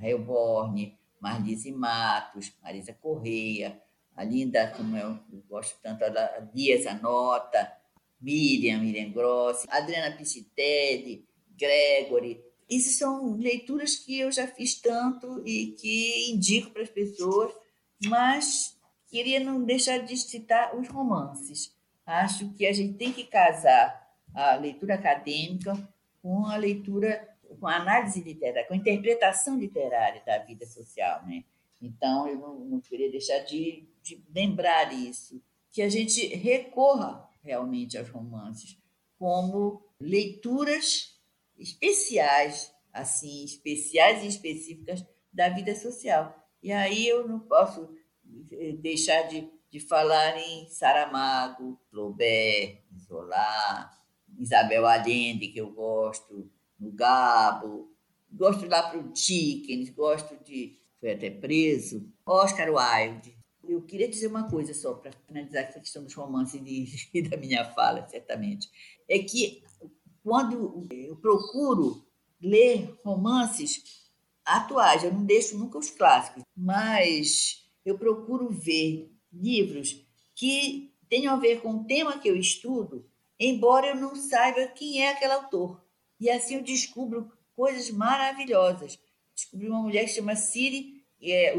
Helborne, Marlise Matos, Marisa Correia, a linda, como eu, eu gosto tanto, a Dias Anota, Miriam, Miriam Grossi, Adriana Piscitelli, Gregory. Essas são leituras que eu já fiz tanto e que indico para as pessoas, mas queria não deixar de citar os romances. Acho que a gente tem que casar a leitura acadêmica com a leitura, com a análise literária, com a interpretação literária da vida social. Né? Então, eu não, não queria deixar de, de lembrar isso, que a gente recorra realmente aos romances como leituras especiais, assim, especiais e específicas da vida social. E aí eu não posso deixar de, de falar em Saramago, Flaubert, Zola, Isabel Allende, que eu gosto, no Gabo, gosto lá para o Dickens, gosto de. Foi até preso, Oscar Wilde. Eu queria dizer uma coisa só para finalizar essa questão dos romances e da minha fala, certamente. É que quando eu procuro ler romances atuais, eu não deixo nunca os clássicos, mas eu procuro ver livros que tenham a ver com o tema que eu estudo, embora eu não saiba quem é aquele autor. E assim eu descubro coisas maravilhosas. Descobri uma mulher que se chama Siri é,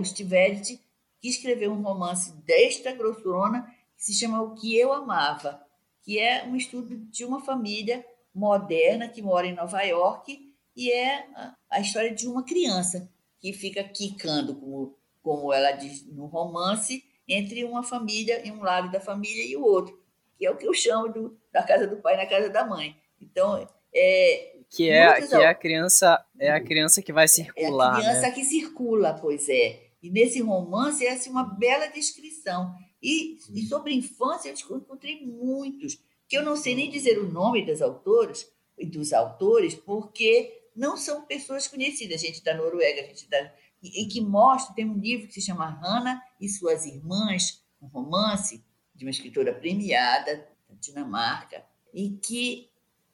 que escreveu um romance desta grossona que se chama O Que Eu Amava, que é um estudo de uma família moderna que mora em Nova York e é a história de uma criança que fica quicando, como como ela diz no romance, entre uma família, em um lado da família e o outro, que é o que eu chamo do, da casa do pai na casa da mãe. Então, é, que é, que é a criança é a criança que vai circular. É a criança né? que circula, pois é. E nesse romance é assim, uma bela descrição. E, e sobre infância eu encontrei muitos, que eu não sei nem dizer o nome das autoras e dos autores, porque não são pessoas conhecidas. A gente da Noruega, a gente da e que mostra, tem um livro que se chama Hannah e suas irmãs, um romance de uma escritora premiada da Dinamarca, em que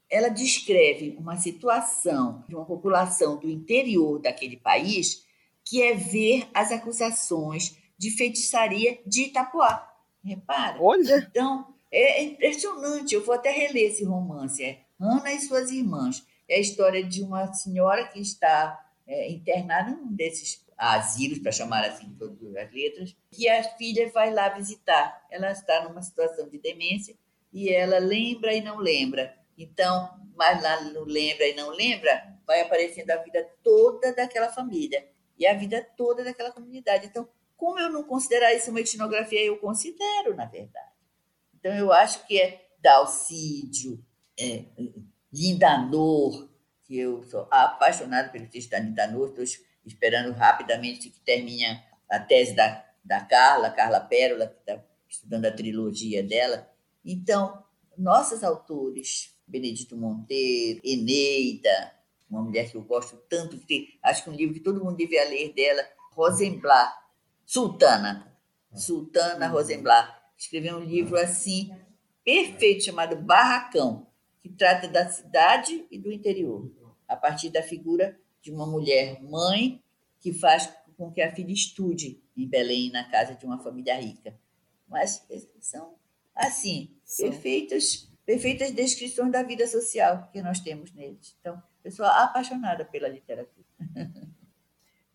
ela descreve uma situação de uma população do interior daquele país que é ver as acusações de feitiçaria de Itapuá. Repara? Olha! Então, é impressionante. Eu vou até reler esse romance. É Ana e suas irmãs. É a história de uma senhora que está é, internada num desses asilos, para chamar assim todas as letras, que a filha vai lá visitar. Ela está numa situação de demência e ela lembra e não lembra. Então, mas lá no lembra e não lembra, vai aparecendo a vida toda daquela família e a vida toda daquela comunidade. Então, como eu não considerar isso uma etnografia, eu considero, na verdade. Então, eu acho que é Dalcídio, é, Lindanor, que eu sou apaixonada pelo texto da Lindanor, estou esperando rapidamente que termine a tese da, da Carla, Carla Pérola, que está estudando a trilogia dela. Então, nossos autores, Benedito Monteiro, Eneida, uma mulher que eu gosto tanto, que acho que um livro que todo mundo devia ler dela, Rosenblatt, Sultana, Sultana Rosenblatt, escreveu um livro assim, perfeito, chamado Barracão, que trata da cidade e do interior, a partir da figura de uma mulher mãe que faz com que a filha estude em Belém, na casa de uma família rica. Mas são, assim, perfeitas, perfeitas descrições da vida social que nós temos neles. Então, eu sou apaixonada pela literatura.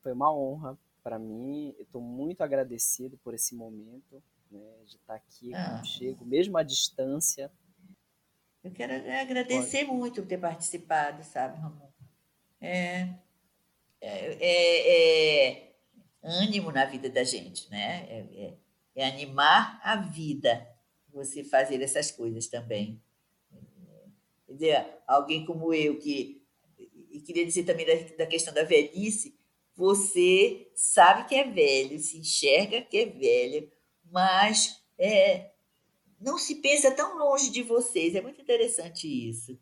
Foi uma honra para mim. Estou muito agradecido por esse momento né, de estar aqui ah. contigo, mesmo à distância. Eu quero agradecer Pode. muito por ter participado, sabe, Ramon? É, é, é, é, ânimo na vida da gente, né? É, é, é, animar a vida, você fazer essas coisas também. Quer dizer, alguém como eu, que. E queria dizer também da, da questão da velhice, você sabe que é velho, se enxerga que é velho, mas é, não se pensa tão longe de vocês. É muito interessante isso.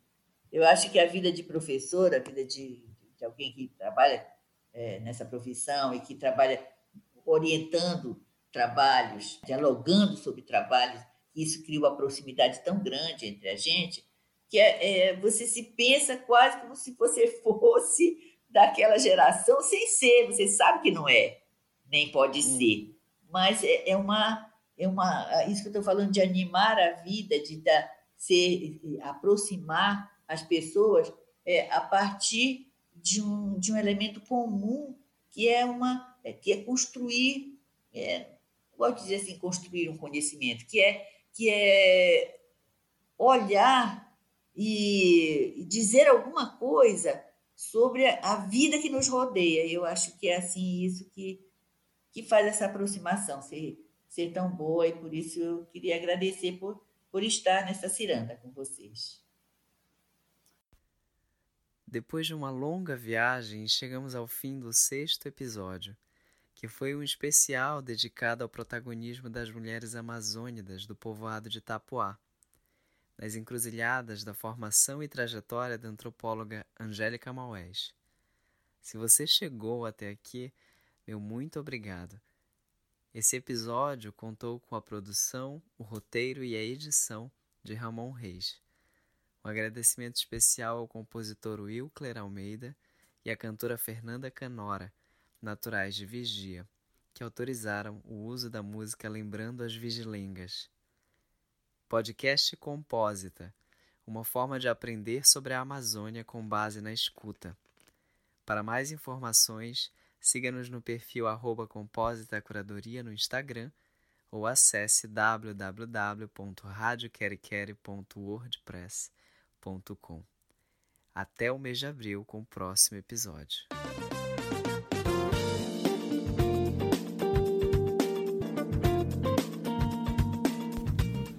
Eu acho que a vida de professor, a vida de, de alguém que trabalha é, nessa profissão e que trabalha orientando trabalhos, dialogando sobre trabalhos, isso cria uma proximidade tão grande entre a gente que é, é, você se pensa quase como se você fosse daquela geração, sem ser. Você sabe que não é, nem pode hum. ser. Mas é, é uma é uma, isso que eu estou falando de animar a vida, de dar, ser, aproximar as pessoas é, a partir de um, de um elemento comum que é uma é, que é construir, é, gosto dizer assim, construir um conhecimento, que é que é olhar e dizer alguma coisa sobre a vida que nos rodeia. Eu acho que é assim isso que, que faz essa aproximação ser, ser tão boa, e por isso eu queria agradecer por, por estar nessa ciranda com vocês. Depois de uma longa viagem, chegamos ao fim do sexto episódio, que foi um especial dedicado ao protagonismo das mulheres amazônidas do povoado de Itapuá, nas encruzilhadas da formação e trajetória da antropóloga Angélica Maués. Se você chegou até aqui, meu muito obrigado esse episódio contou com a produção, o roteiro e a edição de Ramon Reis. Um agradecimento especial ao compositor Wilcler Almeida e à cantora Fernanda Canora, naturais de Vigia, que autorizaram o uso da música Lembrando as Vigilengas. Podcast Compósita uma forma de aprender sobre a Amazônia com base na escuta. Para mais informações, Siga-nos no perfil arroba Curadoria no Instagram ou acesse www.radioquerequere.wordpress.com. Até o mês de abril com o próximo episódio.